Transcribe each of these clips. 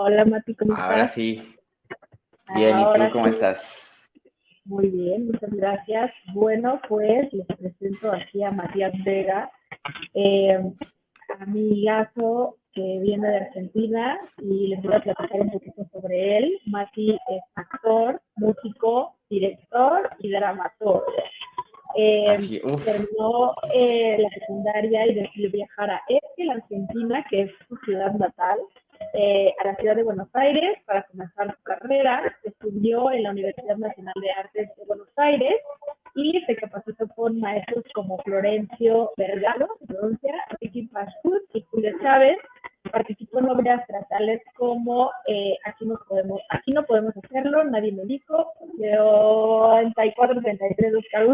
Hola Mati, ¿cómo estás? Ahora sí. Bien, ¿y tú cómo estás? Muy bien, muchas gracias. Bueno, pues les presento aquí a Matías Vega, eh, amigazo que viene de Argentina y les voy a platicar un poquito sobre él. Mati es actor, músico, director y dramaturgo. Eh, terminó eh, la secundaria y decidió viajar a la Argentina, que es su ciudad natal, eh, a la ciudad de Buenos Aires para comenzar su carrera. Estudió en la Universidad Nacional de Artes de Buenos Aires y se capacitó con maestros como Florencio Vergaro, Ricky Pashut y Julio Chávez. Participó en obras teatrales como eh, Aquí, nos podemos, Aquí no podemos hacerlo, Nadie me dijo, 34-33 Oscar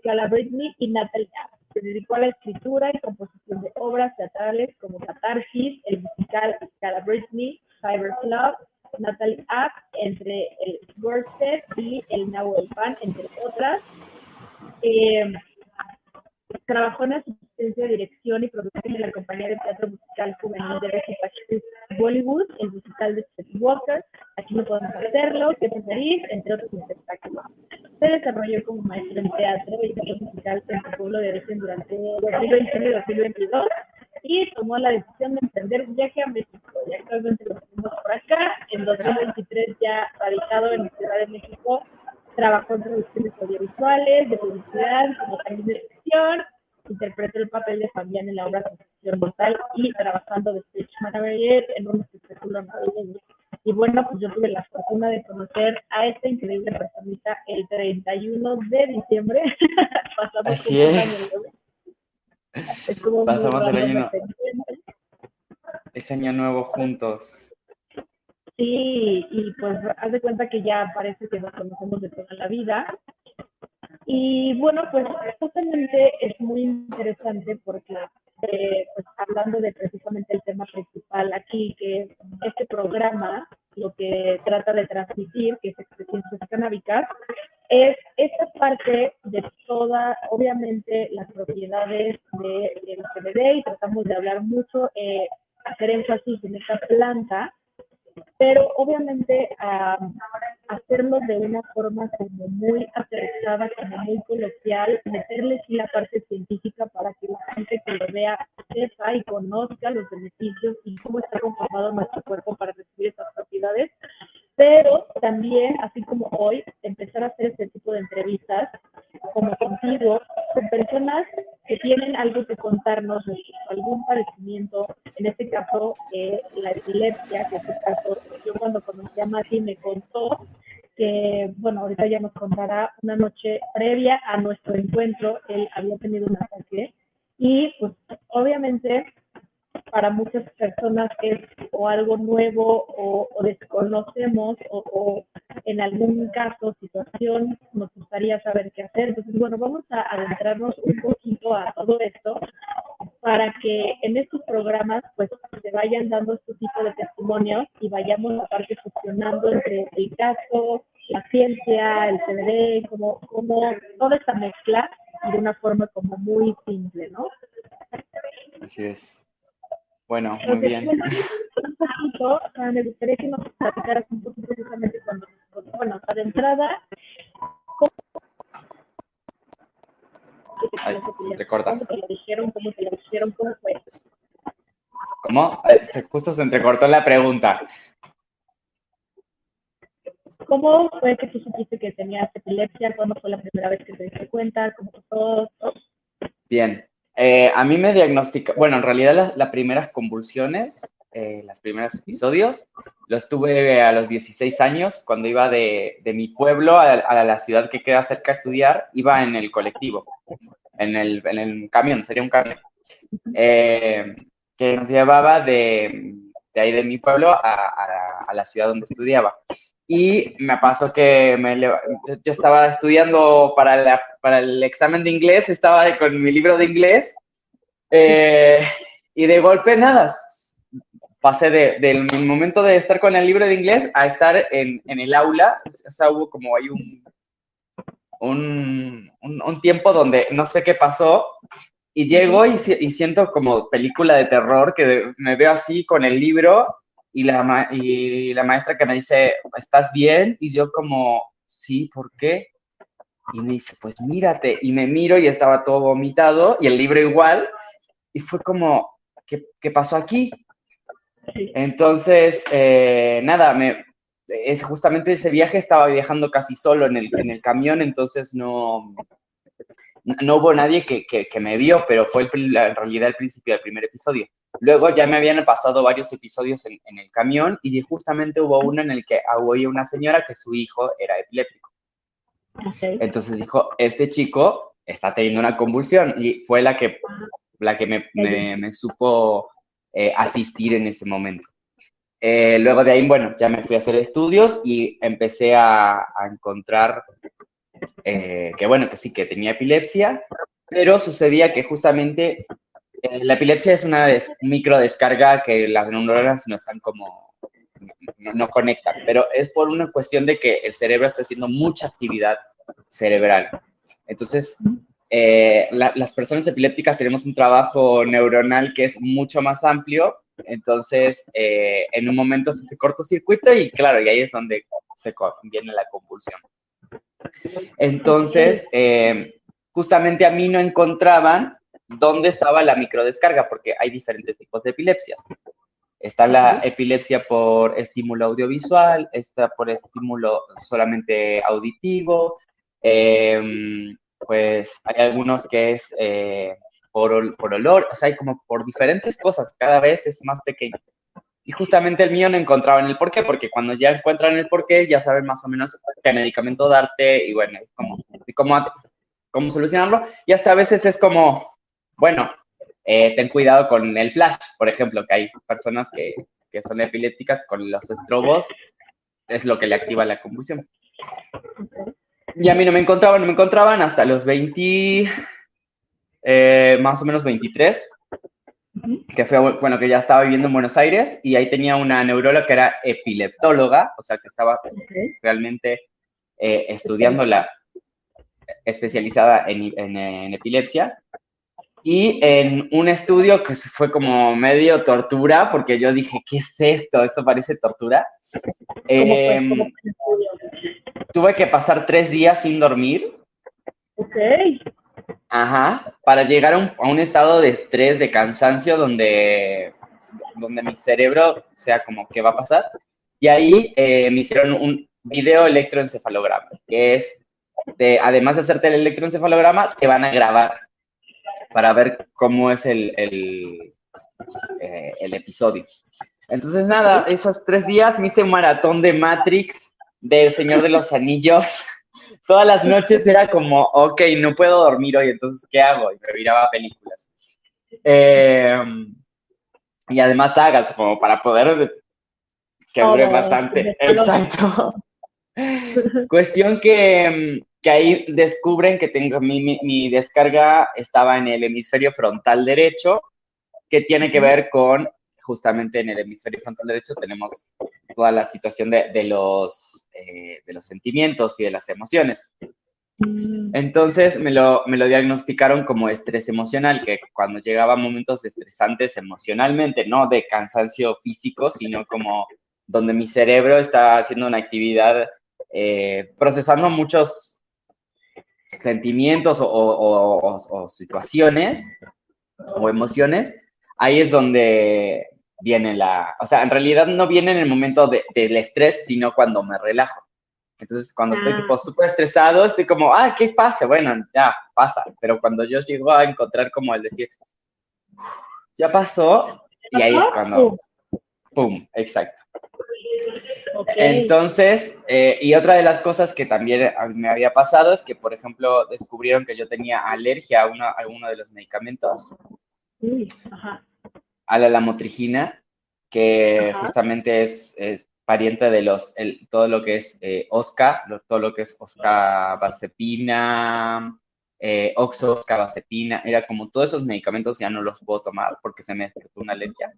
Scala Britney y Natalia se dedicó a la escritura y composición obras teatrales como Catarsis, el musical Scala Britney, Cyber Club, Natalie App, entre el Worsted y el Nahuel Pan, entre otras. Eh, trabajó en asistencia, dirección y producción de la compañía de teatro musical juvenil de Reggie Bollywood, el musical de Seth Walker, Aquí no podemos hacerlo, que preferís, entre otros espectáculos. Se desarrolló como maestro en teatro y teatro musical en su pueblo de origen durante 2021 y 2022 y tomó la decisión de emprender un viaje a México. Y actualmente lo tenemos por acá. En 2023 ya radicado en la Ciudad de México, trabajó en producciones audiovisuales, de publicidad, como también de ficción. Interpretó el papel de Fabián en la obra Concepción Mortal y trabajando de stage manager en un espectáculo navideño. Y bueno, pues yo tuve la fortuna de conocer a esta increíble personita el 31 de diciembre. Pasamos Así es. Pasamos el año, ese año nuevo juntos. Sí, y pues haz de cuenta que ya parece que nos conocemos de toda la vida. Y bueno, pues justamente es muy interesante porque pues, hablando de precisamente el tema principal aquí, que este programa lo que trata de transmitir, que es experiencias canábicas, es esta parte de toda, obviamente, las propiedades de, del CBD y tratamos de hablar mucho, eh, hacer énfasis en esta planta, pero obviamente hacerlo de una forma como muy aterrizada, como muy coloquial, meterle sí la parte científica para que la gente que lo vea sepa y conozca los beneficios y cómo está conformado nuestro cuerpo para recibir esas propiedades, pero también, así como hoy, empezar a hacer este tipo de entrevistas como contigo, con personas que tienen algo que contarnos algún padecimiento, en este caso eh, la epilepsia, que en este caso yo cuando conocí a Mati me contó que, bueno, ahorita ya nos contará una noche previa a nuestro encuentro, él había tenido un ataque y pues obviamente para muchas personas es o algo nuevo o, desconocemos o, en algún caso, situación, nos gustaría saber qué hacer. Entonces, bueno, vamos a adentrarnos un poquito a todo esto para que en estos programas pues se vayan dando este tipo de testimonios y vayamos aparte funcionando entre el caso, la ciencia, el CBD, como, como toda esta mezcla de una forma como muy simple, ¿no? Así es. Bueno, muy bien. Un poquito, me gustaría que nos platicaras un poquito justamente cuando, bueno, para entrada, ¿cómo, Ay, se recorta. ¿Cómo te lo dijeron? ¿Cómo te lo dijeron? ¿Cómo fue? ¿Cómo? Justo se entrecortó la pregunta. ¿Cómo fue que tú supiste que tenías epilepsia? ¿Cuándo fue la primera vez que te diste cuenta? ¿Cómo fue todo? Bien, eh, a mí me diagnostica, bueno, en realidad las, primeras convulsiones, eh, los primeros episodios, los tuve a los 16 años, cuando iba de, mi pueblo a, la ciudad que queda cerca a estudiar, iba en el colectivo, en el, camión, sería un camión, eh, que nos llevaba de, ahí de mi pueblo a, la ciudad donde estudiaba. Y me pasó que yo estaba estudiando para, para el examen de inglés, estaba con mi libro de inglés eh, y de golpe nada, pasé de, del momento de estar con el libro de inglés a estar en, en el aula, o sea, hubo como hay un, un, un, tiempo donde no sé qué pasó y llego y, siento como película de terror que me veo así con el libro y la, y la maestra que me dice, ¿estás bien? Y yo como, sí, ¿por qué? Y me dice, pues mírate. Y me miro y estaba todo vomitado y el libro igual. Y fue como, ¿qué, qué pasó aquí? Entonces, eh, nada, me, es justamente ese viaje estaba viajando casi solo en el, en el camión, entonces no, no hubo nadie que, que, que me vio, pero fue el, en realidad el principio del primer episodio. Luego ya me habían pasado varios episodios en, el camión y justamente hubo uno en el que oía una señora que su hijo era epiléptico. Entonces dijo, este chico está teniendo una convulsión y fue la que, la que me, supo eh, asistir en ese momento. Eh, luego de ahí, bueno, ya me fui a hacer estudios y empecé a, encontrar eh, que, bueno, que sí, que tenía epilepsia, pero sucedía que justamente eh, la epilepsia es una micro descarga que las neuronas no están como, no, conectan, pero es por una cuestión de que el cerebro está haciendo mucha actividad cerebral. Entonces, eh, las personas epilépticas tenemos un trabajo neuronal que es mucho más amplio, entonces en un momento se hace cortocircuito y claro, y ahí es donde se viene la convulsión. Entonces, justamente a mí no encontraban dónde estaba la microdescarga, porque hay diferentes tipos de epilepsias. Está la epilepsia por estímulo audiovisual, está por estímulo solamente auditivo, em, pues hay algunos que es eh, por, por, olor, o sea, hay como por diferentes cosas, cada vez es más pequeño. Y justamente el mío no encontraba en el porqué, porque cuando ya encuentran el porqué, ya saben más o menos qué medicamento darte y bueno, cómo, cómo, cómo solucionarlo. Y hasta a veces es como, bueno, eh, ten cuidado con el flash, por ejemplo, que hay personas que, son epilépticas con los estrobos, es lo que le activa la convulsión. Y a mí no me encontraban, no me encontraban hasta los 20, eh, más o menos 23, que fue, bueno, que ya estaba viviendo en Buenos Aires y ahí tenía una neuróloga que era epileptóloga, o sea, que estaba realmente eh, estudiando la especializada en epilepsia y en un estudio que fue como medio tortura, porque yo dije, ¿qué es esto? Esto parece tortura. Em, tuve que pasar tres días sin dormir. Ok. Ajá, para llegar a un, estado de estrés, de cansancio, donde, donde mi cerebro, sea, como, ¿qué va a pasar? Y ahí eh, me hicieron un video electroencefalograma, que es, de, además de hacerte el electroencefalograma, te van a grabar para ver cómo es el, el, eh, episodio. Entonces, nada, esos tres días me hice maratón de Matrix, del Señor de los Anillos. Todas las noches era como, ok, no puedo dormir hoy, entonces, ¿qué hago? Y me miraba películas. Eh, y además sagas, como para poder que dure bastante. Exacto. Cuestión que, que, ahí descubren que tengo mi, mi, mi, descarga estaba en el hemisferio frontal derecho, que tiene que ver con justamente en el hemisferio frontal derecho tenemos toda la situación de, de los, eh, de los sentimientos y de las emociones. Mm. Entonces me lo, me lo diagnosticaron como estrés emocional, que cuando llegaba a momentos estresantes emocionalmente, no de cansancio físico, sino como donde mi cerebro está haciendo una actividad, eh, procesando muchos sentimientos o, o, o, o, situaciones o emociones, ahí es donde viene la, o sea, en realidad no viene en el momento de, del estrés, sino cuando me relajo. Entonces, cuando estoy ah. tipo súper estresado, estoy como, ah, ¿qué pasa? Bueno, ya pasa. Pero cuando yo llego a encontrar como el decir, ya pasó, y ahí es cuando, pum, exacto. Okay. Entonces, eh, y otra de las cosas que también me había pasado es que, por ejemplo, descubrieron que yo tenía alergia a, una, a alguno de los medicamentos. Ajá a la lamotrigina, que Ajá. justamente es, es, pariente de los, el, todo lo que es eh, OSCA, todo lo que es OSCA varzepina, eh, oxoscabazepina, era como todos esos medicamentos ya no los puedo tomar porque se me despertó una alergia.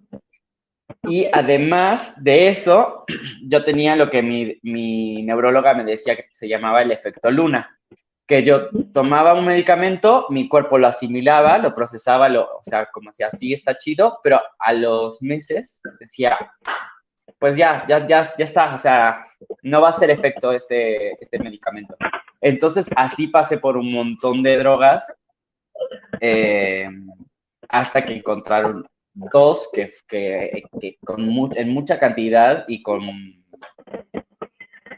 Y además de eso, yo tenía lo que mi, mi neuróloga me decía que se llamaba el efecto luna, que yo tomaba un medicamento, mi cuerpo lo asimilaba, lo procesaba, lo, o sea, como si así está chido, pero a los meses decía, pues ya, ya, ya, ya está, o sea, no va a hacer efecto este, este medicamento. Entonces, así pasé por un montón de drogas eh, hasta que encontraron dos que, que, que con mu en mucha cantidad y con,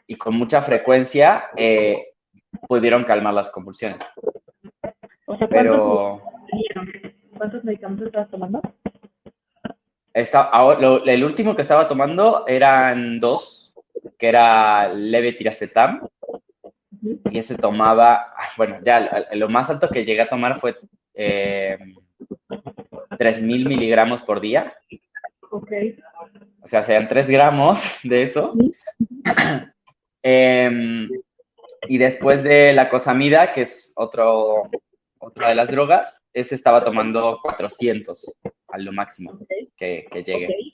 y con mucha frecuencia eh, pudieron calmar las convulsiones. O sea, Pero... ¿Cuántos medicamentos estabas tomando? Está, lo, el último que estaba tomando eran dos, que era levetiracetam, y ese tomaba, bueno, ya lo más alto que llegué a tomar fue eh, 3.000 miligramos por día. Ok. O sea, sean 3 gramos de eso. eh, y después de la cosamida, que es otro, otra de las drogas, ese estaba tomando 400 a lo máximo okay. que, que, llegue. Okay.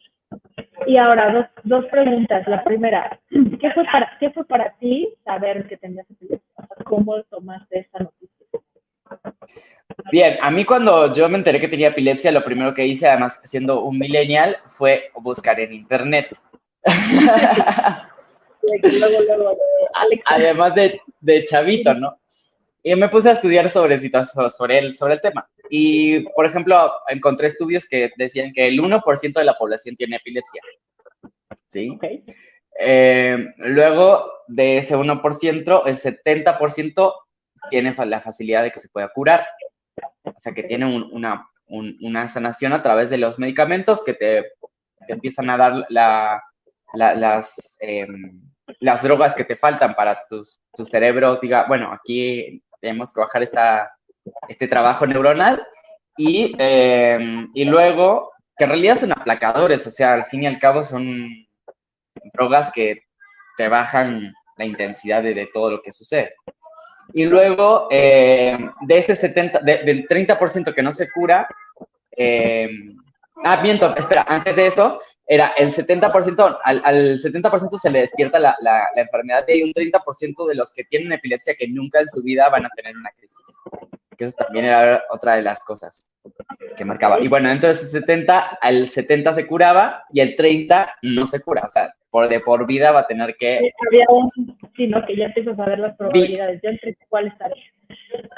Y ahora, dos, dos preguntas. La primera, ¿qué fue para, qué fue para ti saber que tenías epilepsia? ¿Cómo tomaste esta noticia? Bien, a mí cuando yo me enteré que tenía epilepsia, lo primero que hice, además siendo un millennial, fue buscar en internet. Además de, de, chavito, ¿no? Y me puse a estudiar sobre, sobre, el, sobre el tema. Y, por ejemplo, encontré estudios que decían que el 1% de la población tiene epilepsia. ¿Sí? Okay. Eh, luego, de ese 1%, el 70% tiene la facilidad de que se pueda curar. O sea, que tiene un, una, un, una sanación a través de los medicamentos que te, te empiezan a dar la, la, las... Eh, las drogas que te faltan para tus, tu cerebro, diga, bueno, aquí tenemos que bajar esta, este trabajo neuronal y, eh, y luego, que en realidad son aplacadores, o sea, al fin y al cabo son drogas que te bajan la intensidad de, todo lo que sucede. Y luego, eh, de ese 70, de, del 30% que no se cura, eh, ah, miento, espera, antes de eso, era el 70%, al, al 70% se le despierta la, la, la, enfermedad y un 30% de los que tienen epilepsia que nunca en su vida van a tener una crisis. Que eso también era otra de las cosas que marcaba. Y bueno, entonces el 70, al 70 se curaba y el 30 no se cura. O sea, por de por vida va a tener que... Había un, sí, ¿no? Que ya empiezas a ver las probabilidades. ¿Ya entre cuál estaría?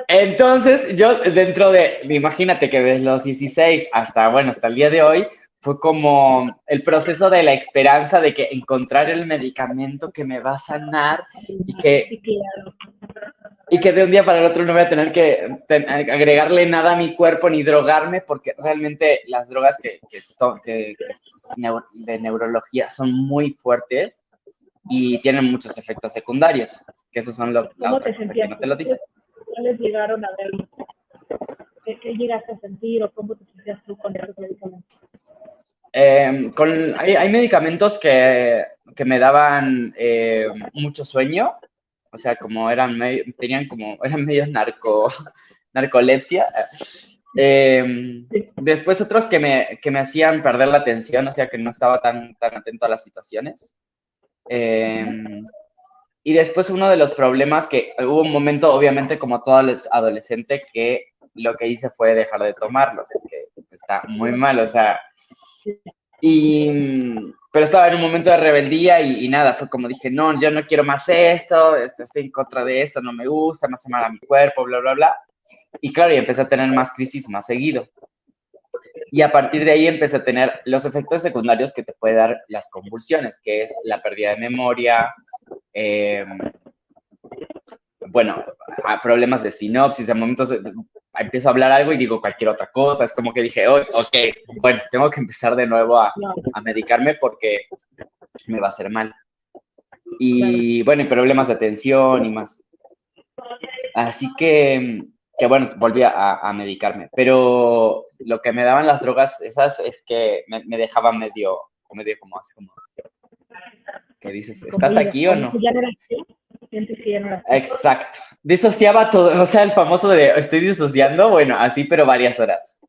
Entonces, yo dentro de, imagínate que desde los 16 hasta, bueno, hasta el día de hoy, fue como el proceso de la esperanza de que encontrar el medicamento que me va a sanar y que y que de un día para el otro no voy a tener que agregarle nada a mi cuerpo ni drogarme, porque realmente las drogas que, que, de neurología son muy fuertes y tienen muchos efectos secundarios, que esos son lo, la otra cosa que no te lo dicen. ¿Cuáles llegaron a ver? ¿Qué, ¿Qué, llegaste a sentir o cómo te sentías tú con esos medicamentos? Eh, con, hay, hay, medicamentos que, que me daban eh, mucho sueño, o sea, como eran tenían como, eran medio narco, narcolepsia. Eh, después otros que me, que me hacían perder la atención, o sea, que no estaba tan, tan atento a las situaciones. Eh, y después uno de los problemas que hubo un momento, obviamente, como todo adolescente, que lo que hice fue dejar de tomarlos, que está muy mal, o sea, y, pero estaba en un momento de rebeldía y, nada, fue como dije, no, yo no quiero más esto, este, estoy en contra de esto, no me gusta, me hace mal a mi cuerpo, bla, bla, bla. Y claro, y empecé a tener más crisis más seguido. Y a partir de ahí empecé a tener los efectos secundarios que te puede dar las convulsiones, que es la pérdida de memoria, eh, bueno, problemas de sinopsis, de momentos empiezo a hablar algo y digo cualquier otra cosa. Es como que dije, oh, ok, bueno, tengo que empezar de nuevo a, a, medicarme porque me va a hacer mal. Y bueno, y problemas de atención y más. Así que, que bueno, volví a, a, medicarme. Pero lo que me daban las drogas esas es que me, me dejaban medio, medio como así como... ¿Qué dices? ¿Estás aquí o no? Exacto. Disociaba todo, o sea, el famoso de estoy disociando, bueno, así, pero varias horas.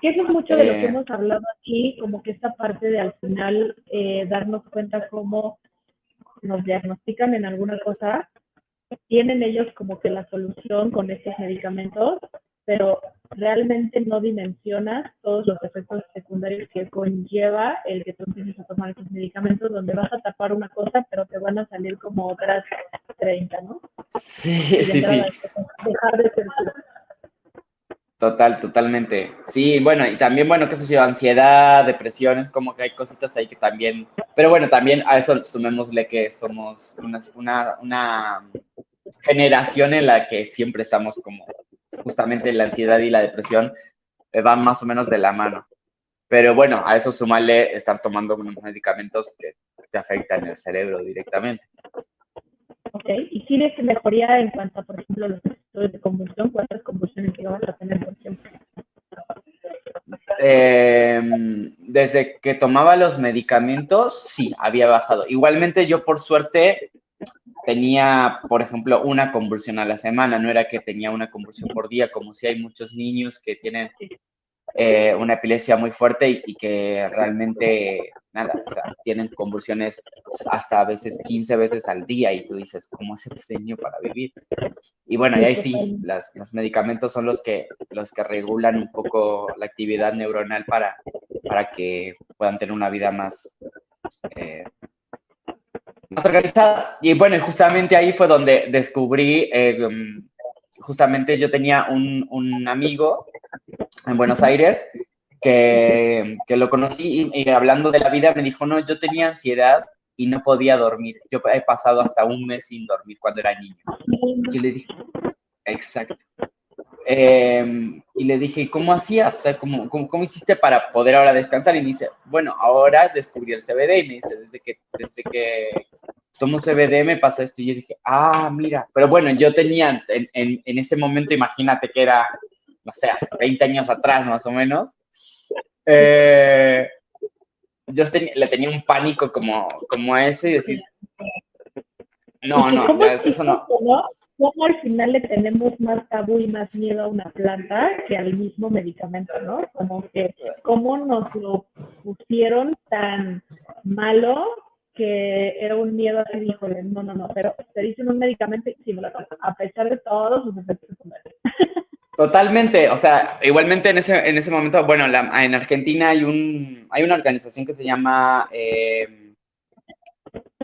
eso es mucho de lo que eh. hemos hablado aquí, como que esta parte de al final eh, darnos cuenta cómo nos diagnostican en alguna cosa, tienen ellos como que la solución con estos medicamentos, pero realmente no dimensionas todos los efectos secundarios que conlleva el que tú empieces a tomar estos medicamentos, donde vas a tapar una cosa, pero te van a salir como otras 30, ¿no? Sí, sí, sí. Dejar de ser Total, totalmente. Sí, bueno, y también, bueno, qué sé yo, ansiedad, depresiones, como que hay cositas ahí que también, pero bueno, también a eso sumémosle que somos una, una, una generación en la que siempre estamos como justamente la ansiedad y la depresión eh, van más o menos de la mano. Pero bueno, a eso sumarle estar tomando unos medicamentos que te afectan el cerebro directamente. Ok, ¿y si ves mejoría en cuanto a, por ejemplo, los episodios de convulsión? ¿Cuántas convulsiones vas a tener por ejemplo? Eh, desde que tomaba los medicamentos, sí, había bajado. Igualmente yo por suerte tenía, por ejemplo, una convulsión a la semana, no era que tenía una convulsión por día, como si hay muchos niños que tienen eh, una epilepsia muy fuerte y, que realmente, nada, o sea, tienen convulsiones hasta a veces 15 veces al día y tú dices, ¿cómo es ese niño para vivir? Y bueno, y ahí sí, las, los medicamentos son los que, los que regulan un poco la actividad neuronal para, para que puedan tener una vida más... Eh, más organizada. Y bueno, justamente ahí fue donde descubrí, eh, um, justamente yo tenía un, un, amigo en Buenos Aires que, que lo conocí y, hablando de la vida me dijo, no, yo tenía ansiedad y no podía dormir. Yo he pasado hasta un mes sin dormir cuando era niño. Yo le dije, exacto. Eh, y le dije, ¿cómo hacías? O sea, ¿cómo, ¿cómo, cómo, hiciste para poder ahora descansar? Y me dice, bueno, ahora descubrí el CBD. Y me dice, desde que, desde que tomo CBD me pasa esto. Y yo dije, ah, mira. Pero bueno, yo tenía, en, en, en ese momento, imagínate que era, no sé, hace 20 años atrás más o menos. Eh, yo le tenía un pánico como, como ese y decís, no, no, eso no cómo al final le tenemos más tabú y más miedo a una planta que al mismo medicamento, ¿no? Como que cómo nos lo pusieron tan malo que era un miedo así, híjole, no, no, no, pero te dicen un medicamento y sí me lo a pesar de todos sus efectos secundarios. Totalmente, o sea, igualmente en ese, en ese momento, bueno, en Argentina hay un hay una organización que se llama eh,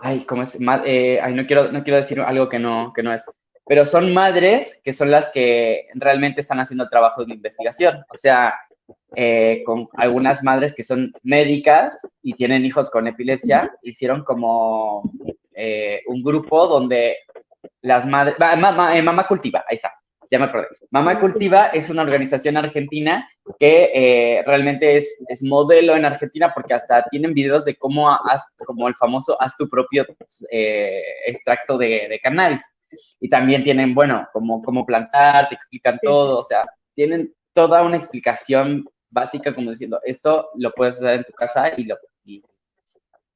ay, ¿cómo es? Eh, ay, no quiero, no quiero decir algo que no, que no es pero son madres que son las que realmente están haciendo el trabajo de investigación. O sea, eh, con algunas madres que son médicas y tienen hijos con epilepsia, hicieron como eh, un grupo donde las madres, eh, mamá, cultiva, ahí está, ya me acordé. Mamá Cultiva es una organización argentina que realmente es, es, modelo en Argentina porque hasta tienen videos de cómo, haz, como el famoso, haz tu propio extracto de, de, cannabis. Y también tienen, bueno, cómo, cómo plantar, te explican todo, o sea, tienen toda una explicación básica como diciendo, esto lo puedes hacer en tu casa y lo...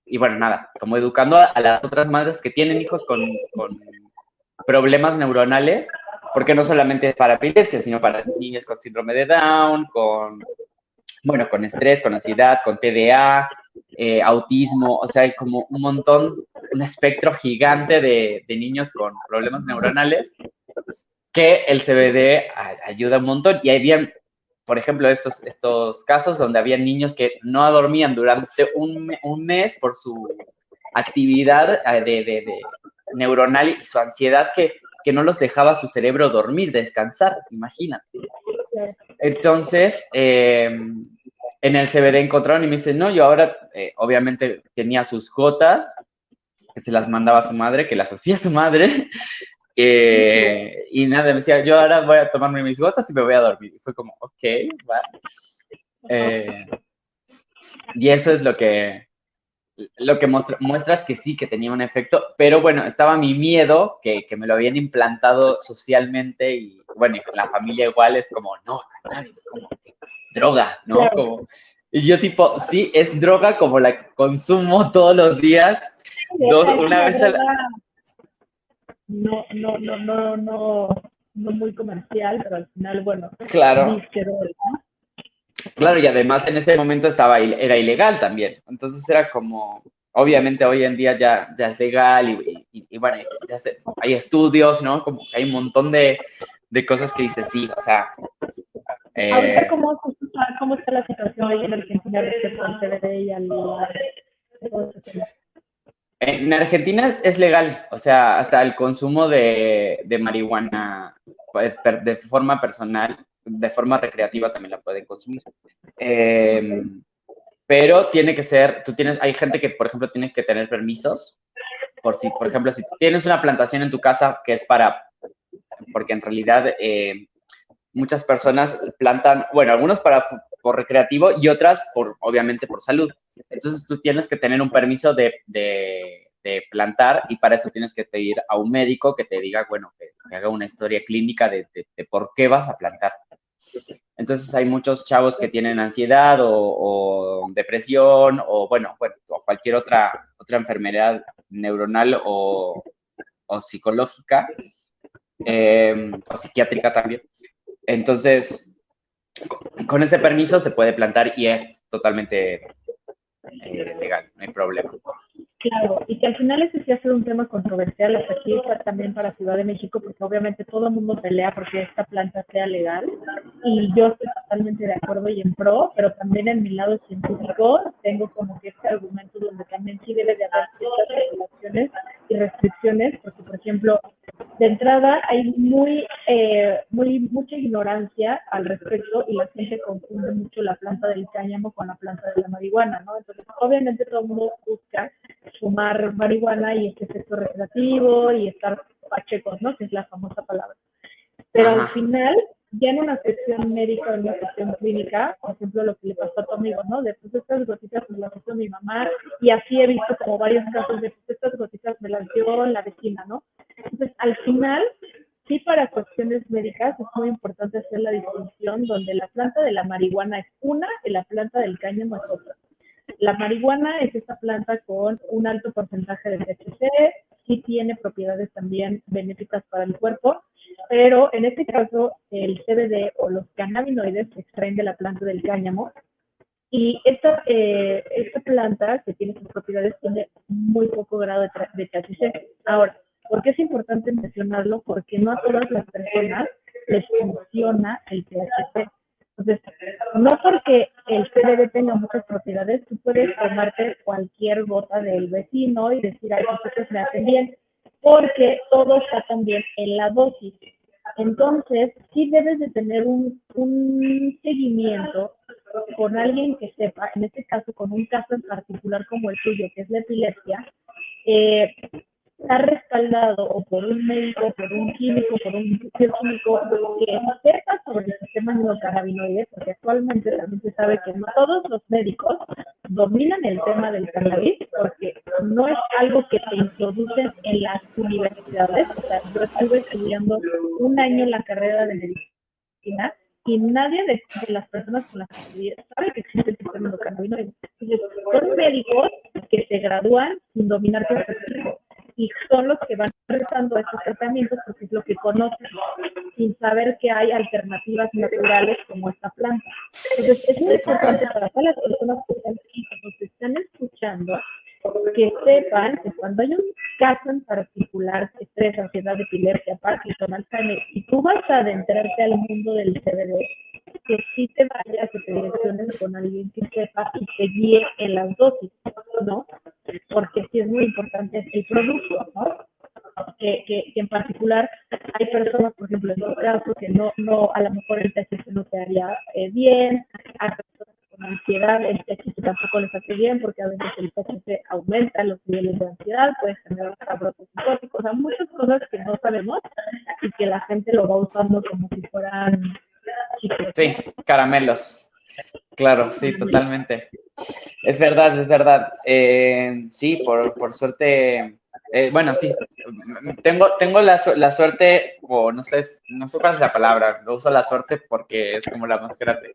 Y, bueno, nada, como educando a, las otras madres que tienen hijos con, con problemas neuronales, porque no solamente es para epilepsia, sino para niños con síndrome de Down, con, bueno, con estrés, con ansiedad, con TDA, eh, autismo, o sea, hay como un montón, un espectro gigante de, de niños con problemas neuronales que el CBD ayuda un montón. Y habían, por ejemplo, estos, estos casos donde había niños que no dormían durante un, un mes por su actividad eh, de, de, de neuronal y su ansiedad que que no los dejaba su cerebro dormir, descansar, imagínate. Entonces, em, en el CBD encontraron y me dicen, no, yo ahora, eh, obviamente tenía sus gotas, que se las mandaba a su madre, que las hacía su madre, eh, y nada, me decía, yo ahora voy a tomarme mis gotas y me voy a dormir. Y fue como, ok, va. Eh, y eso es lo que, lo que muestra, muestras que sí, que tenía un efecto, pero bueno, estaba mi miedo, que, que me lo habían implantado socialmente y bueno, y la familia igual es como, no, es como droga, ¿no? Como, y yo tipo, sí, es droga como la consumo todos los días, una vez a la... No, no, no, no, no, no muy comercial, pero al final, bueno, claro. Claro, y además en ese momento estaba, era ilegal también. Entonces era como, obviamente hoy en día ya, ya es legal y, bueno, ya hay estudios, ¿no? Como hay un montón de, de cosas que dice sí, o sea. Eh, ¿cómo, ¿cómo, está la situación en Argentina respecto al CBD y al... En Argentina es legal, o sea, hasta el consumo de, de marihuana pues, de forma personal de forma recreativa también la pueden consumir. Em, pero tiene que ser, tú tienes, hay gente que, por ejemplo, tiene que tener permisos. Por si, por ejemplo, si tienes una plantación en tu casa que es para, porque en realidad eh, muchas personas plantan, bueno, algunos para por recreativo y otras por, obviamente, por salud. Entonces tú tienes que tener un permiso de, de, plantar y para eso tienes que pedir a un médico que te diga, bueno, que, haga una historia clínica de, de, por qué vas a plantar. Entonces hay muchos chavos que tienen ansiedad o, depresión o bueno, o cualquier otra, otra enfermedad neuronal o, psicológica em, o psiquiátrica también. Entonces, con ese permiso se puede plantar y es totalmente eh, legal, no hay problema. Claro, y que al final ese sí ha un tema controversial hasta aquí también para Ciudad de México, porque obviamente todo el mundo pelea porque esta planta sea legal, y yo estoy totalmente de acuerdo y en pro, pero también en mi lado científico tengo como que este argumento donde también sí debe de haber ciertas regulaciones y restricciones, porque por ejemplo, de entrada hay muy, eh, muy mucha ignorancia al respecto y la gente confunde mucho la planta del cáñamo con la planta de la marihuana, ¿no? Entonces, obviamente todo el mundo busca fumar marihuana y este efecto recreativo y estar pachecos, ¿no? Que es la famosa palabra. Pero al final, ya en una sección médica, en una sección clínica, por ejemplo, lo que le pasó a tu amigo, ¿no? De pues estas gotitas pues las hizo mi mamá y así he visto como varios casos de pues estas gotitas me las dio la vecina, ¿no? Entonces, al final, sí para cuestiones médicas es muy importante hacer la distinción donde la planta de la marihuana es una y la planta del cáñamo es otra. La marihuana es esta planta con un alto porcentaje de THC, sí tiene propiedades también benéficas para el cuerpo, pero en este caso el CBD o los cannabinoides se extraen de la planta del cáñamo y esta, eh, esta planta que tiene sus propiedades tiene muy poco grado de, de THC. Ahora, ¿por qué es importante mencionarlo? Porque no a todas las personas les funciona el THC. Entonces, no porque el CBD tenga muchas propiedades, tú puedes tomarte cualquier gota del vecino y decir, ay, pues me hacen bien, porque todo está también en la dosis. Entonces, sí debes de tener un, un seguimiento con alguien que sepa, en este caso con un caso en particular como el tuyo, que es la epilepsia, eh, está respaldado o por un médico, por un químico, por un químico que sepa sobre el sistema endocannabinoide, porque actualmente también se sabe que no todos los médicos dominan el tema del cannabis, porque no es algo que se introducen en las universidades. O sea, yo estuve estudiando un año la carrera de medicina y nadie de, las personas con las que estudié sabe que existe el sistema endocannabinoide. Entonces, son médicos que se gradúan sin dominar todo el y son los que van rezando estos tratamientos porque es lo que conocen, sin saber que hay alternativas naturales como esta planta. Entonces, es muy importante para todas las personas que nos están escuchando, que sepan que cuando hay un caso en particular, estrés, ansiedad, epilepsia, Parkinson, Alzheimer, y tú vas a adentrarte al mundo del CBD, que sí te vayas, que te direcciones con alguien que sepa y te guíe en las dosis, ¿no? Porque sí es muy importante el producto, ¿no? Que, que, en particular hay personas, por ejemplo, en tu caso, que no, no, a lo mejor el THC no te haría eh, bien, hay personas con ansiedad, el THC tampoco les hace bien, porque a veces el THC aumenta los niveles de ansiedad, puede generar brotes psicóticos, o sea, muchas cosas que no sabemos y que la gente lo va usando como si fueran Sí, caramelos. Claro, sí, totalmente. Es verdad, es verdad. Eh, sí, por, por suerte, eh, bueno, sí, tengo, tengo la, la, suerte, o no sé, no sé cuál es la palabra, uso la suerte porque es como la más grande,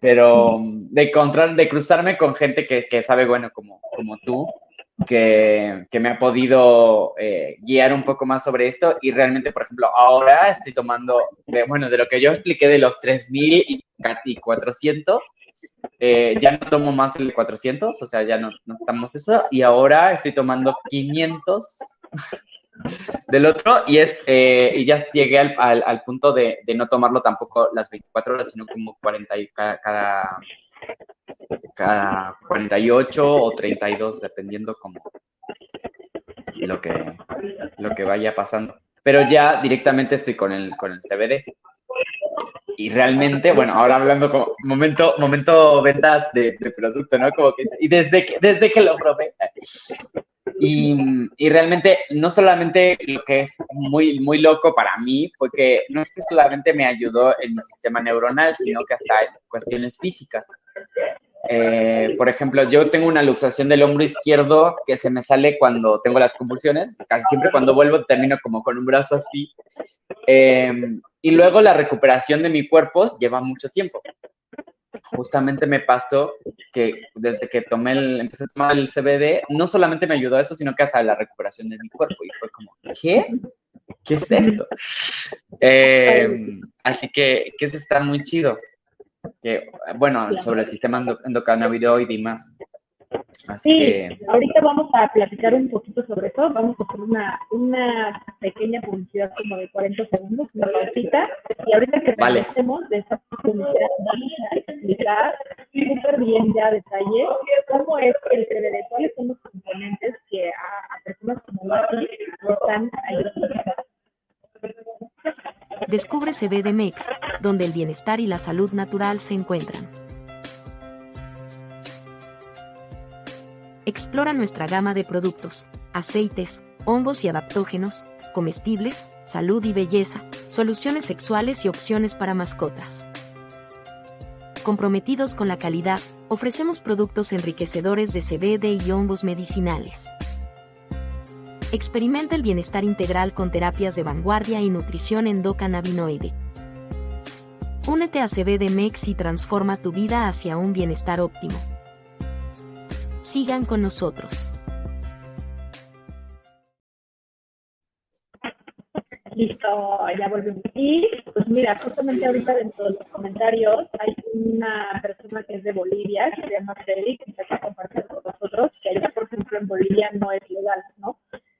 pero de encontrar, de cruzarme con gente que, que sabe, bueno, como, como tú, que, que, me ha podido eh, guiar un poco más sobre esto y realmente, por ejemplo, ahora estoy tomando, bueno, de lo que yo expliqué de los 3.000 y 400, eh, ya no tomo más el 400, o sea, ya no, no estamos eso, y ahora estoy tomando 500 del otro y es eh, y ya llegué al, al, punto de, de, no tomarlo tampoco las 24 horas, sino como 40 y cada, cada cada 48 o 32, dependiendo como lo que, lo que vaya pasando. Pero ya directamente estoy con el, con el CBD. Y realmente, bueno, ahora hablando como momento, momento ventas de, producto, ¿no? Como que, y desde que, desde que lo probé. Y, y, realmente, no solamente lo que es muy, muy loco para mí fue que no es que solamente me ayudó en mi sistema neuronal, sino que hasta en cuestiones físicas. Eh, por ejemplo, yo tengo una luxación del hombro izquierdo que se me sale cuando tengo las convulsiones. Casi siempre cuando vuelvo termino como con un brazo así. Em, y luego la recuperación de mi cuerpo lleva mucho tiempo. Justamente me pasó que desde que tomé el, empecé a tomar el CBD, no solamente me ayudó a eso, sino que hasta la recuperación de mi cuerpo. Y fue como, ¿qué? ¿Qué es esto? Em, así que, que eso está muy chido que, bueno, sobre el sistema endocannabinoide y más. Así sí, ahorita vamos a platicar un poquito sobre eso. Vamos a hacer una, una pequeña publicidad como de 40 segundos, una pausita. Y ahorita que vale. de esa publicidad, vamos a explicar súper bien ya a detalle cómo es el CBD, cuáles son los componentes que a, a personas como Mati están ayudando Descubre CBDMEX, donde el bienestar y la salud natural se encuentran. Explora nuestra gama de productos, aceites, hongos y adaptógenos, comestibles, salud y belleza, soluciones sexuales y opciones para mascotas. Comprometidos con la calidad, ofrecemos productos enriquecedores de CBD y hongos medicinales. Experimenta el bienestar integral con terapias de vanguardia y nutrición endocannabinoide. Únete a CBDMEX y transforma tu vida hacia un bienestar óptimo. Sigan con nosotros. Listo, ya volvemos. Y pues mira, justamente ahorita dentro de los comentarios hay una persona que es de Bolivia, que se llama Freddy, que está aquí compartiendo con nosotros, que allá, por ejemplo, en Bolivia no es legal, ¿no?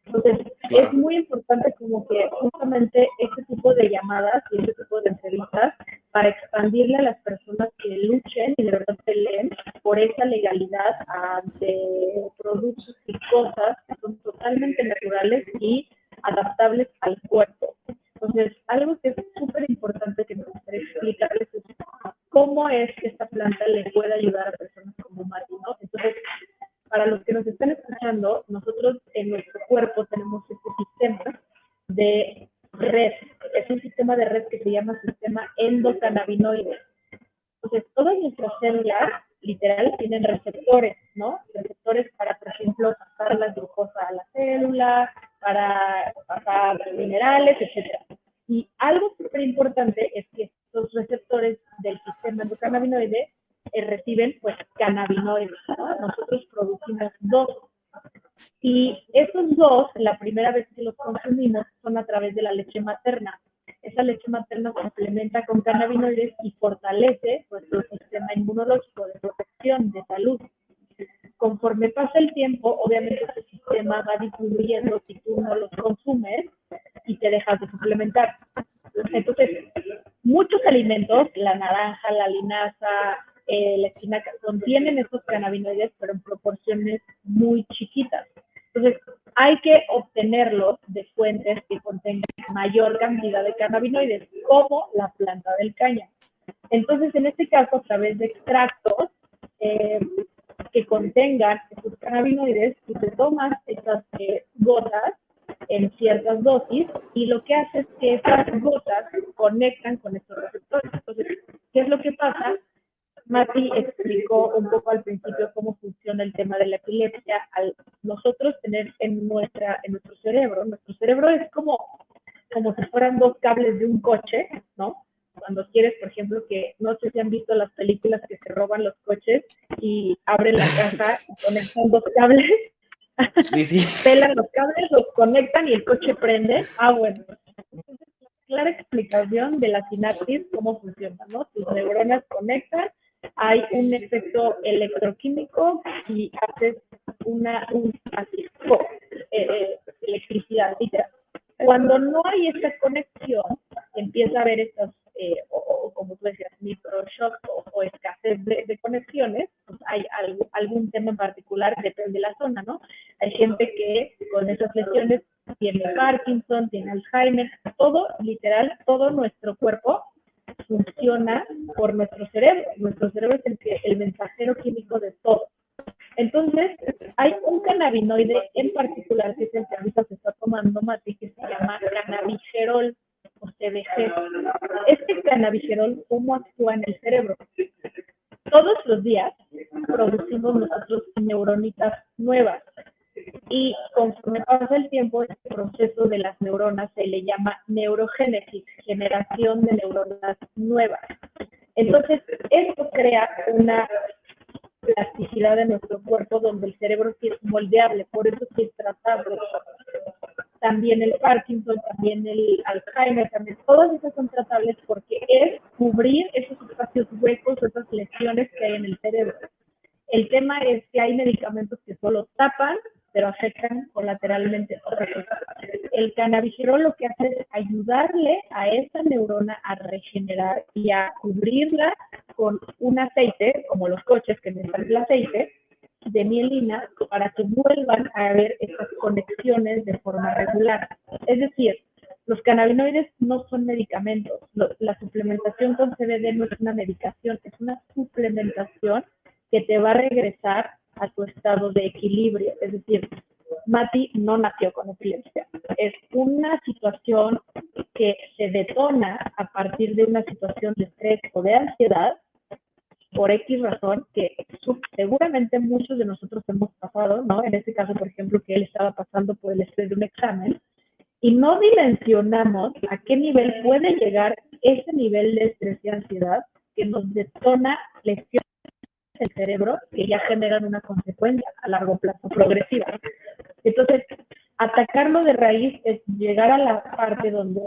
Entonces, es muy importante como que justamente este tipo de llamadas y este tipo de entrevistas para expandirle a las personas que luchen y de verdad peleen por esa legalidad de productos y cosas que son totalmente naturales y adaptables al cuerpo. Entonces, algo que es súper importante que me gustaría explicarles es cómo es que esta planta le puede ayudar a personas como Mati, ¿no? Entonces, para los que nos están escuchando, nosotros en nuestro cuerpo tenemos este sistema de red. Es un sistema de red que se llama sistema endocannabinoide. Entonces, todas nuestras células, literal, tienen receptores, ¿no? Receptores para, por ejemplo, pasar la glucosa a la célula, para pasar minerales, etcétera. Y algo súper importante es que estos receptores del sistema endocannabinoide eh, reciben pues cannabinoides. Nosotros producimos dos. Y esos dos, la primera vez que los consumimos, son a través de la leche materna. Esa leche materna complementa con cannabinoides y fortalece nuestro sistema inmunológico de protección, de salud. Conforme pasa el tiempo, obviamente ese sistema va disminuyendo si tú no los consumes y te dejas de suplementar. Entonces, muchos alimentos, la naranja, la linaza, eh, la espinaca, contienen estos cannabinoides, pero en proporciones muy chiquitas. Entonces, hay que obtenerlos de fuentes que contengan mayor cantidad de cannabinoides, como la planta del caña. Entonces, en este caso, a través de extractos eh, que contengan estos cannabinoides, tú te tomas estas eh, gotas en ciertas dosis y lo que hace es que esas gotas conectan con estos receptores. Entonces, ¿qué es lo que pasa? Mati explicó un poco al principio cómo funciona el tema de la epilepsia. Al nosotros tener en, nuestra, en nuestro cerebro, nuestro cerebro es como, como si fueran dos cables de un coche, ¿no? Cuando quieres, por ejemplo, que no sé si han visto las películas que se roban los coches y abren la caja y conectan dos cables. Sí, sí. Pelan los cables, los conectan y el coche prende. Ah, bueno. clara explicación de la sinapsis, cómo funciona, ¿no? Tus neuronas conectan hay un efecto electroquímico y haces una un, así, eh, eh, electricidad, Cuando no hay esta conexión, empieza a haber estos, eh, o, como tú decías, microshocks o, o escasez de, conexiones, pues hay algo, algún tema en particular, depende de la zona, ¿no? Hay gente que con esas lesiones tiene Parkinson, tiene Alzheimer, todo, literal, todo nuestro cuerpo funciona por nuestro cerebro. Nuestro cerebro es el, mensajero químico de todo. Entonces, hay un cannabinoide en particular, que es el que ahorita se está tomando Mati, que se llama cannabigerol o CBG. Este cannabigerol, ¿cómo actúa en el cerebro? Todos los días producimos nosotros neuronitas nuevas. Y conforme pasa el tiempo, este proceso de las neuronas se le llama neurogénesis, generación de neuronas nuevas. Entonces, esto crea una plasticidad de nuestro cuerpo donde el cerebro sí es moldeable, por eso sí es tratable. También el Parkinson, también el Alzheimer, también todas esas son tratables porque es cubrir esos espacios huecos, esas lesiones que hay en el cerebro. El tema es que hay medicamentos que solo tapan pero afectan colateralmente El cannabigerol lo que hace es ayudarle a esa neurona a regenerar y a cubrirla con un aceite, como los coches que necesitan el aceite, de mielina para que vuelvan a haber esas conexiones de forma regular. Es decir, los cannabinoides no son medicamentos. La suplementación con CBD no es una medicación, es una suplementación que te va a regresar a tu estado de equilibrio. Es decir, Mati no nació con epilepsia. Es una situación que se detona a partir de una situación de estrés o de ansiedad por X razón que seguramente muchos de nosotros hemos pasado, ¿no? En este caso, por ejemplo, que él estaba pasando por el estrés de un examen y no dimensionamos a qué nivel puede llegar ese nivel de estrés y ansiedad que nos detona lesiones el cerebro que ya generan una consecuencia a largo plazo progresiva. Entonces, atacarlo de raíz es llegar a la parte donde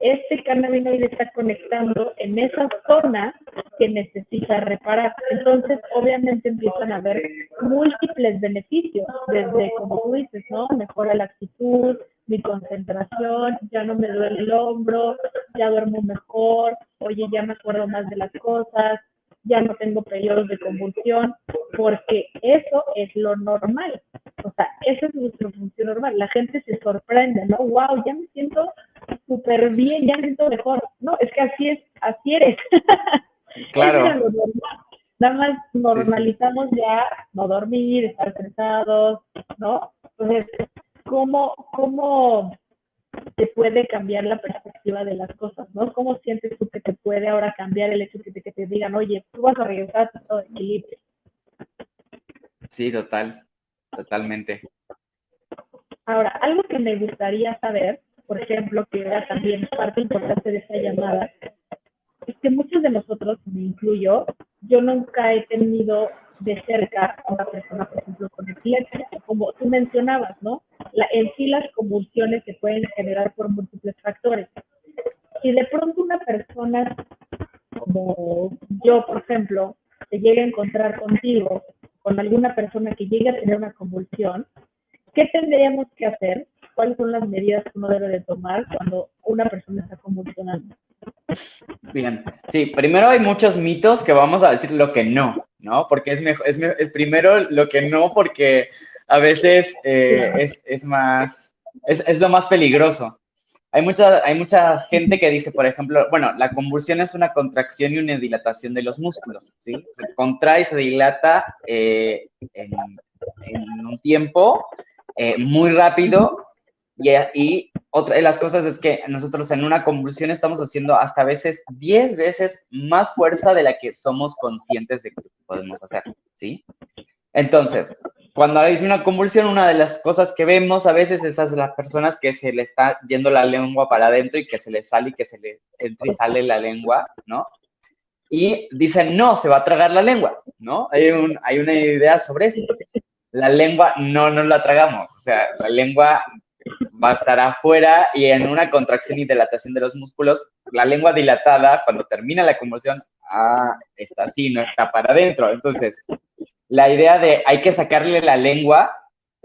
este cannabinoide está conectando en esa zona que necesita reparar. Entonces, obviamente empiezan a haber múltiples beneficios, desde, como tú dices, ¿no? Mejora la actitud, mi concentración, ya no me duele el hombro, ya duermo mejor, oye, ya me acuerdo más de las cosas, ya no tengo periodos de convulsión, porque eso es lo normal. O sea, esa es nuestra función normal. La gente se sorprende, ¿no? Wow, ya me siento súper bien, ya me siento mejor. No, es que así es, así eres. Claro. nada más normalizamos ya no dormir, estar cansados, ¿no? Entonces, ¿cómo, cómo te puede cambiar la perspectiva de las cosas, ¿no? ¿Cómo sientes tú que te puede ahora cambiar el hecho de que te digan, oye, tú vas a regresar a tu estado de equilibrio? Sí, total, totalmente. Ahora, algo que me gustaría saber, por ejemplo, que era también parte importante de esta llamada, es que muchos de nosotros, me incluyo, yo nunca he tenido de cerca a una persona, por ejemplo, con epilepsia, como tú mencionabas, ¿no? En sí las convulsiones se pueden generar por múltiples factores. Si de pronto una persona como yo, por ejemplo, se llega a encontrar contigo, con alguna persona que llegue a tener una convulsión, ¿qué tendríamos que hacer? ¿Cuáles son las medidas que uno debe de tomar cuando una persona está convulsionando? Bien, sí, primero hay muchos mitos que vamos a decir lo que no, ¿no? Porque es, mejor, es, primero lo que no porque a veces eh, es, es, más, es, es, lo más peligroso. Hay mucha, hay gente que dice, por ejemplo, bueno, la convulsión es una contracción y una dilatación de los músculos, ¿sí? Se contrae y se dilata eh, en, en, un tiempo eh, muy rápido y, otra de las cosas es que nosotros en una convulsión estamos haciendo hasta a veces 10 veces más fuerza de la que somos conscientes de que podemos hacer, ¿sí? Entonces, cuando hay una convulsión, una de las cosas que vemos a veces es a las personas que se le está yendo la lengua para adentro y que se le sale y que se le entra y sale la lengua, ¿no? Y dicen, no, se va a tragar la lengua, ¿no? Hay, un, hay una idea sobre eso. La lengua no nos la tragamos, o sea, la lengua va a estar afuera y en una contracción y dilatación de los músculos, la lengua dilatada, cuando termina la convulsión, ah, está así, no está para adentro. Entonces, la idea de hay que sacarle la lengua,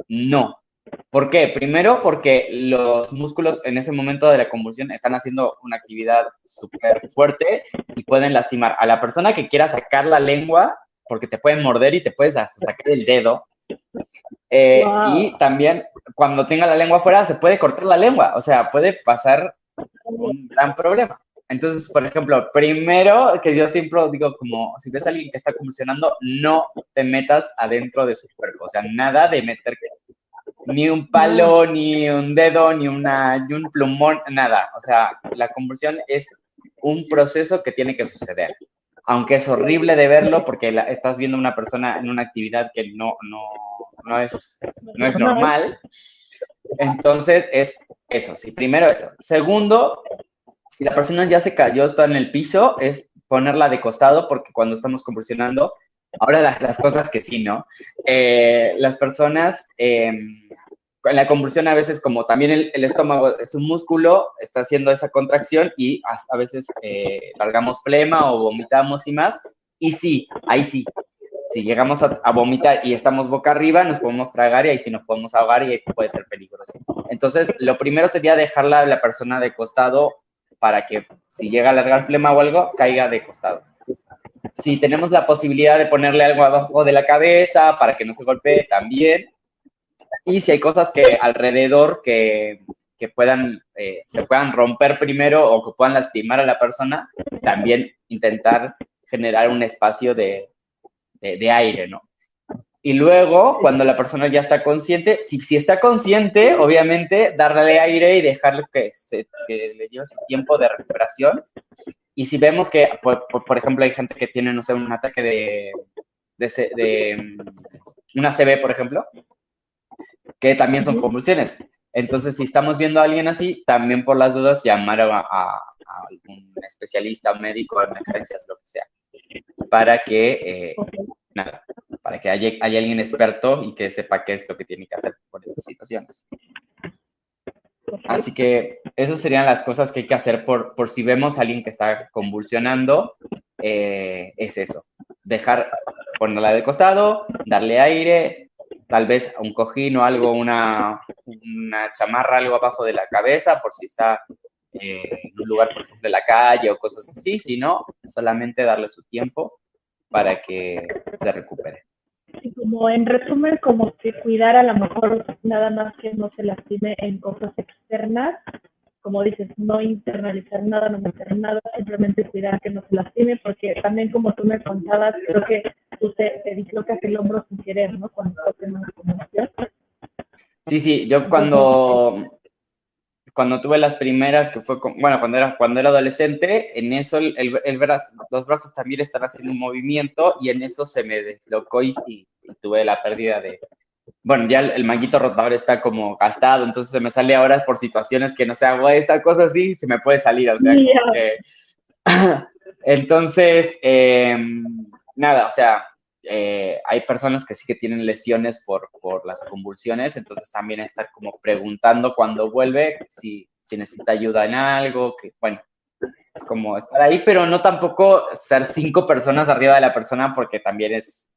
no. ¿Por qué? Primero porque los músculos en ese momento de la convulsión están haciendo una actividad súper fuerte y pueden lastimar a la persona que quiera sacar la lengua, porque te pueden morder y te puedes hasta sacar el dedo. Eh, y también cuando tenga la lengua fuera se puede cortar la lengua, o sea, puede pasar un gran problema. Entonces, por ejemplo, primero que yo siempre digo como, si ves a alguien que está convulsionando, no te metas adentro de su cuerpo, o sea, nada de meter ni un palo, ni un dedo, ni, una, ni un plumón, nada. O sea, la convulsión es un proceso que tiene que suceder. Aunque es horrible de verlo porque estás viendo a una persona en una actividad que no, no, no, es, no es normal. Entonces es eso, sí, primero eso. Segundo, si la persona ya se cayó, está en el piso, es ponerla de costado porque cuando estamos convulsionando, ahora las, cosas que sí, ¿no? Eh, las personas, eh, en la convulsión a veces como también el, estómago es un músculo, está haciendo esa contracción y a, veces eh, largamos flema o vomitamos y más. Y sí, ahí sí, si llegamos a, vomitar y estamos boca arriba, nos podemos tragar y ahí sí nos podemos ahogar y puede ser peligroso. Entonces, lo primero sería dejarla a la persona de costado para que si llega a largar flema o algo, caiga de costado. Si tenemos la posibilidad de ponerle algo abajo de la cabeza para que no se golpee, también. Y si hay cosas que alrededor que, que puedan, eh, se puedan romper primero o que puedan lastimar a la persona, también intentar generar un espacio de, de, aire, ¿no? Y luego, cuando la persona ya está consciente, si, si está consciente, obviamente, darle aire y dejarle que, se, que le lleve su tiempo de recuperación. Y si vemos que, por, por, ejemplo, hay gente que tiene, no sé, un ataque de, de, de mm, una CB, por ejemplo, que también son convulsiones. Entonces, si estamos viendo a alguien así, también por las dudas llamar a, a, a algún especialista, médico, emergencias, lo que sea, para que, eh, nada, para que haya, alguien experto y que sepa qué es lo que tiene que hacer por esas situaciones. Así que esas serían las cosas que hay que hacer por, por si vemos a alguien que está convulsionando, eh, es eso, dejar, ponerla de costado, darle aire, tal vez un cojín o algo, una, una chamarra, algo abajo de la cabeza, por si está eh, en un lugar, por ejemplo, de la calle o cosas así, si no, solamente darle su tiempo para que se recupere. Como en resumen, como que cuidar a lo mejor nada más que no se lastime en cosas externas, como dices, no internalizar nada, no meter nada, simplemente cuidar que no se lastime, porque también como tú me contabas, creo que usted te dislocas el hombro sin querer, ¿no? Cuando estás una conmoción. Sí, sí, yo cuando, cuando tuve las primeras, que fue, bueno, cuando era, cuando era adolescente, en eso el, el, los brazos también están haciendo un movimiento y en eso se me deslocó y tuve la pérdida de, bueno, ya el, manguito rotador está como gastado, entonces se me sale ahora por situaciones que no sé, hago esta cosa así, se me puede salir, o sea, entonces, em, nada, o sea, eh, hay personas que sí que tienen lesiones por, por las convulsiones, entonces también estar como preguntando cuando vuelve si, si necesita ayuda en algo, que bueno, es como estar ahí, pero no tampoco ser cinco personas arriba de la persona porque también es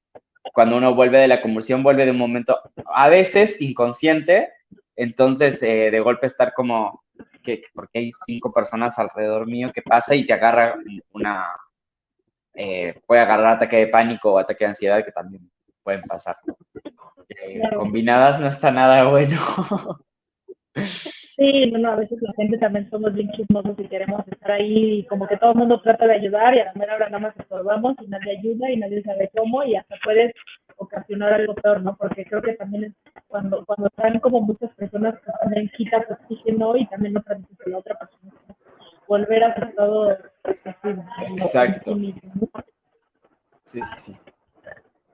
cuando uno vuelve de la convulsión, vuelve de un momento a veces inconsciente, entonces eh, de golpe estar como, que, porque hay cinco personas alrededor mío que pasa y te agarra una, eh, puede agarrar ataque de pánico o ataque de ansiedad que también pueden pasar. Eh, combinadas no está nada bueno. Sí, no, no, a veces la gente también somos bien chismosos y queremos estar ahí y como que todo el mundo trata de ayudar y a la mera hora nada más estorbamos y nadie ayuda y nadie sabe cómo y hasta puedes ocasionar algo peor, ¿no? Porque creo que también es cuando, cuando están como muchas personas que también quitas oxígeno y también no permites que la otra persona volver a hacer todo Exacto. Sí, sí.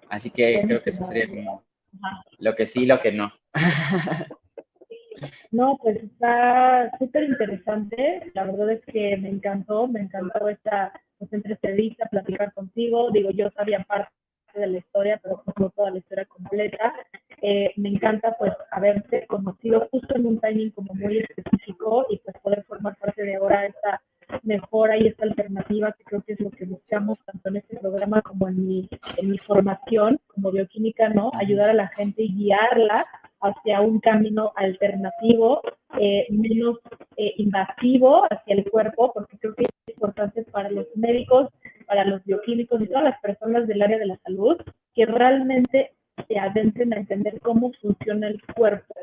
Así que creo que eso sería como lo que sí, lo que no. No, pues está súper interesante. La verdad es que me encantó, me encantó esta pues, entrevista, platicar contigo. Digo, yo sabía parte de la historia, pero no toda la historia completa. Eh, me encanta pues haberte conocido justo en un timing como muy específico y pues poder formar parte de ahora esta mejora y esta alternativa que creo que es lo que buscamos tanto en este programa como en mi, en mi formación como bioquímica, ¿no? Ayudar a la gente y guiarla hacia un camino alternativo, eh, menos eh, invasivo hacia el cuerpo, porque creo que es importante para los médicos, para los bioquímicos y todas las personas del área de la salud que realmente se adentren a entender cómo funciona el cuerpo.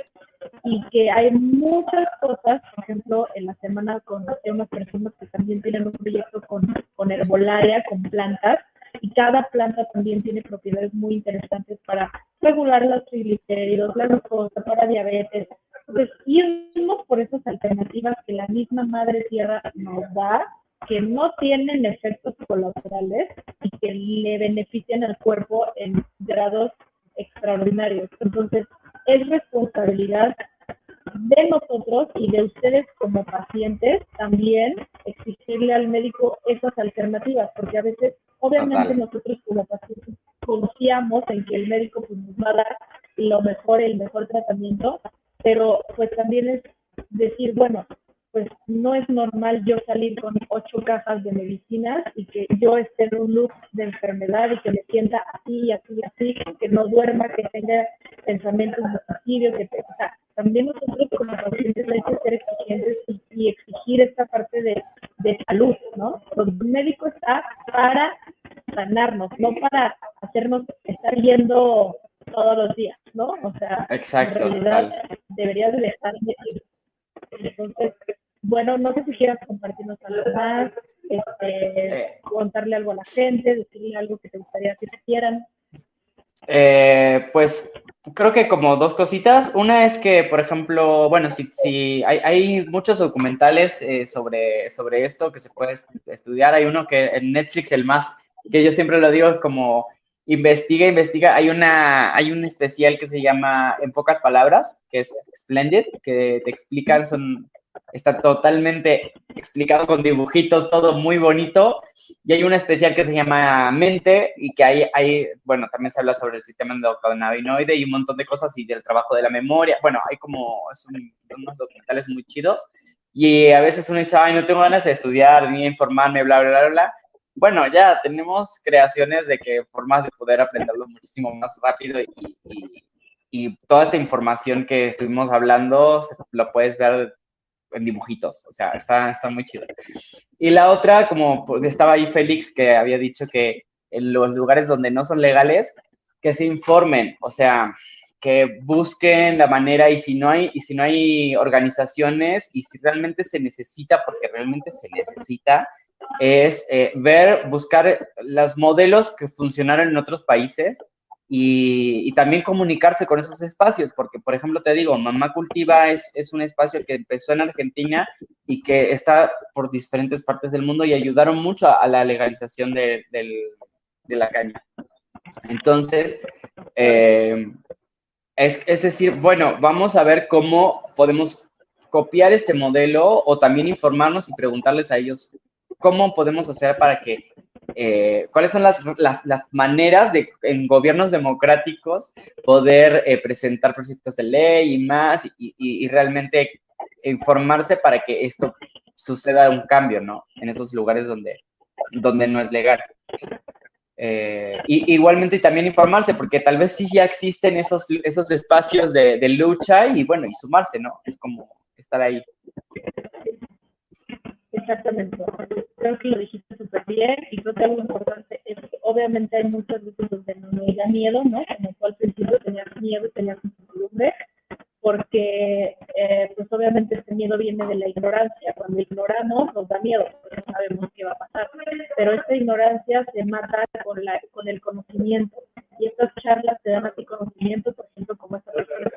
Y que hay muchas cosas, por ejemplo, en la semana conocí a unas personas que también tienen un proyecto con, con herbolaria, con plantas, y cada planta también tiene propiedades muy interesantes para regular los triglicéridos, la glucosa, para diabetes. Entonces, irnos por esas alternativas que la misma madre tierra nos da, que no tienen efectos colaterales y que le benefician al cuerpo en grados extraordinarios. Entonces, es responsabilidad de nosotros y de ustedes como pacientes también exigirle al médico esas alternativas, porque a veces, obviamente nosotros como pacientes confiamos en que el médico pues, nos va a dar lo mejor, el mejor tratamiento, pero pues también es decir, bueno, pues no es normal yo salir con ocho cajas de medicinas y que yo esté en un loop de enfermedad y que me sienta así, así, así, que no duerma, que tenga pensamientos de suicidio, que o sea, también nosotros como pacientes hay que ser exigentes y, exigir esta parte de, de salud, ¿no? Un médico está para sanarnos, no para hacernos estar yendo todos los días, ¿no? O sea, Exacto, en realidad debería de dejar de ir. Entonces, bueno, no sé si quieras compartirnos algo más, este, eh. contarle algo a la gente, decirle algo que te gustaría que hicieran. Eh, pues creo que como dos cositas. Una es que, por ejemplo, bueno, si, si hay, hay muchos documentales eh, sobre, sobre esto que se puede estudiar. Hay uno que en Netflix, el más, que yo siempre lo digo, es como investiga, investiga. Hay, una, hay un especial que se llama En pocas palabras, que es Splendid, que te explican, son Está totalmente explicado con dibujitos, todo muy bonito. Y hay una especial que se llama Mente y que hay, hay bueno, también se habla sobre el sistema endocannabinoide y un montón de cosas y del trabajo de la memoria. Bueno, hay como unos documentales muy chidos. Y a veces uno dice, ay, no tengo ganas de estudiar ni informarme, bla, bla, bla, bla. Bueno, ya tenemos creaciones de que formas de poder aprenderlo muchísimo más rápido y, y, y toda esta información que estuvimos hablando lo puedes ver en dibujitos, o sea, está, está muy chido. Y la otra, como pues, estaba ahí Félix, que había dicho que en los lugares donde no son legales, que se informen, o sea, que busquen la manera y si no hay y si no hay organizaciones y si realmente se necesita porque realmente se necesita es eh, ver buscar los modelos que funcionaron en otros países y, también comunicarse con esos espacios, porque por ejemplo te digo, Mamá Cultiva es, es, un espacio que empezó en Argentina y que está por diferentes partes del mundo y ayudaron mucho a, la legalización de, de, la caña. Entonces, eh, es, es decir, bueno, vamos a ver cómo podemos copiar este modelo o también informarnos y preguntarles a ellos cómo podemos hacer para que eh, cuáles son las, las, maneras de en gobiernos democráticos poder eh, presentar proyectos de ley y más y, y, realmente informarse para que esto suceda un cambio, ¿no? En esos lugares donde, donde no es legal. Eh, y, igualmente también informarse, porque tal vez sí ya existen esos, esos espacios de, de lucha y bueno, y sumarse, ¿no? Es como estar ahí. Exactamente. Creo que lo dijiste súper bien y creo que algo importante es que obviamente hay muchos veces donde no nos da miedo, ¿no? Como tú al principio tenías miedo y tenías incertidumbre, porque eh, pues obviamente este miedo viene de la ignorancia. Cuando ignoramos nos da miedo, porque no sabemos qué va a pasar. Pero esta ignorancia se mata con, la, con el conocimiento. Y estas charlas te dan a conocimiento, por ejemplo, como esta persona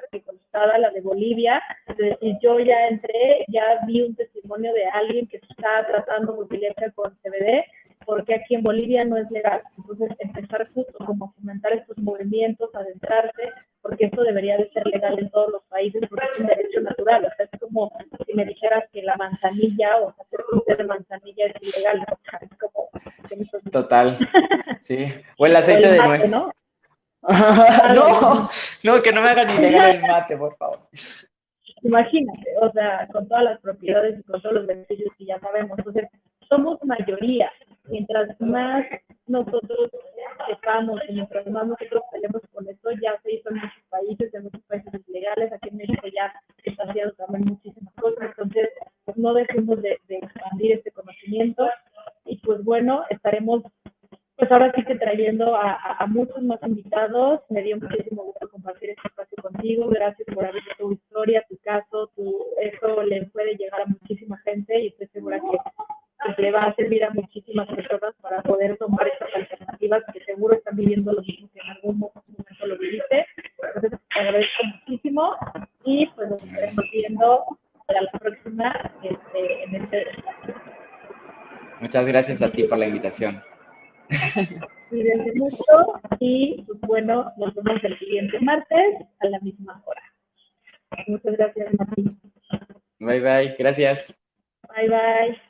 la de Bolivia, de decir, yo ya entré, ya vi un testimonio de alguien que está tratando multiletra con CBD, porque aquí en Bolivia no es legal. Entonces, empezar justo como fomentar estos movimientos, adentrarse, porque esto debería de ser legal en todos los países, porque es un derecho natural. O sea, es como si me dijeras que la manzanilla o hacer fruta de manzanilla es ilegal. O sea, es como... Total, sí. O el aceite de nuez. ¿no? no, no, que no me hagan ilegal el mate, por favor. Imagínate, o sea, con todas las propiedades y con todos los beneficios que ya sabemos. Entonces, somos mayoría. Mientras más nosotros sepamos y mientras más nosotros tenemos con esto, ya se hizo en muchos países, en muchos países legales, aquí en México ya está haciendo también muchísimas cosas. Entonces, pues no dejemos de, de expandir este conocimiento y pues bueno, estaremos pues ahora sí que trayendo a, muchos más invitados. Me dio muchísimo gusto compartir este espacio contigo. Gracias por abrir tu historia, tu caso. Tu, eso le puede llegar a muchísima gente y estoy segura que, le va a servir a muchísimas personas para poder tomar estas alternativas que seguro están viviendo lo mismo que en algún momento lo viviste. Entonces, te agradezco muchísimo y pues nos estaremos viendo para la próxima este, en este espacio. Muchas gracias a ti por la invitación. Cuídense mucho y pues bueno, nos vemos el siguiente martes a la misma hora. Muchas gracias, Martín. Bye bye, gracias. Bye bye.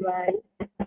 Bye.